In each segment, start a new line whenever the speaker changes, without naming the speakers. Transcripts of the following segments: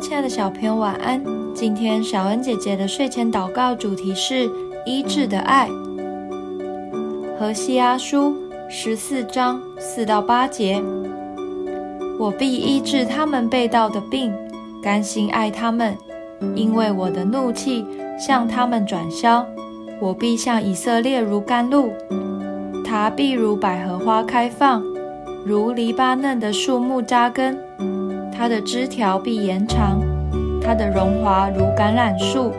亲爱的小朋友，晚安。今天小恩姐姐的睡前祷告主题是医治的爱。何西阿书十四章四到八节：我必医治他们被盗的病，甘心爱他们，因为我的怒气向他们转消。我必向以色列如甘露，他必如百合花开放，如黎巴嫩的树木扎根。它的枝条必延长，它的荣华如橄榄树，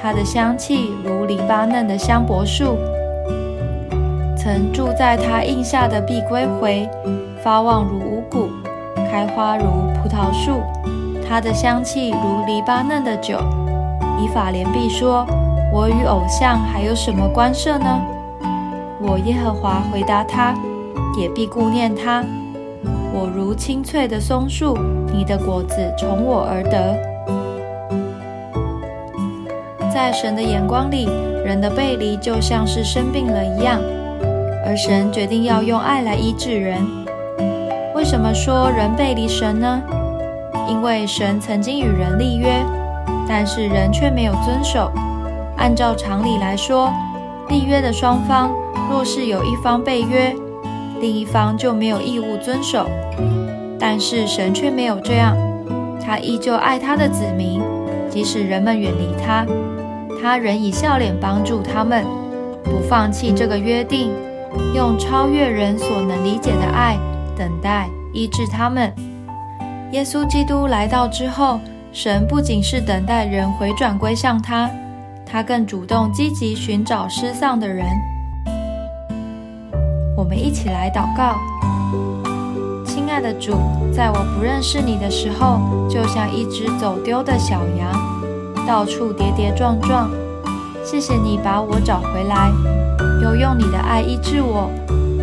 它的香气如黎巴嫩的香柏树。曾住在它荫下的必归回，发旺如五谷，开花如葡萄树。它的香气如黎巴嫩的酒。以法莲必说：“我与偶像还有什么关涉呢？”我耶和华回答他，也必顾念他。我如青翠的松树，你的果子从我而得。在神的眼光里，人的背离就像是生病了一样，而神决定要用爱来医治人。为什么说人背离神呢？因为神曾经与人立约，但是人却没有遵守。按照常理来说，立约的双方若是有一方被约，另一方就没有义务遵守，但是神却没有这样，他依旧爱他的子民，即使人们远离他，他仍以笑脸帮助他们，不放弃这个约定，用超越人所能理解的爱等待医治他们。耶稣基督来到之后，神不仅是等待人回转归向他，他更主动积极寻找失丧的人。我们一起来祷告，亲爱的主，在我不认识你的时候，就像一只走丢的小羊，到处跌跌撞撞。谢谢你把我找回来，又用你的爱医治我，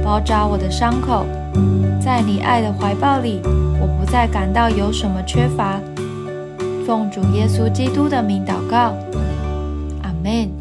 包扎我的伤口。在你爱的怀抱里，我不再感到有什么缺乏。奉主耶稣基督的名祷告，阿门。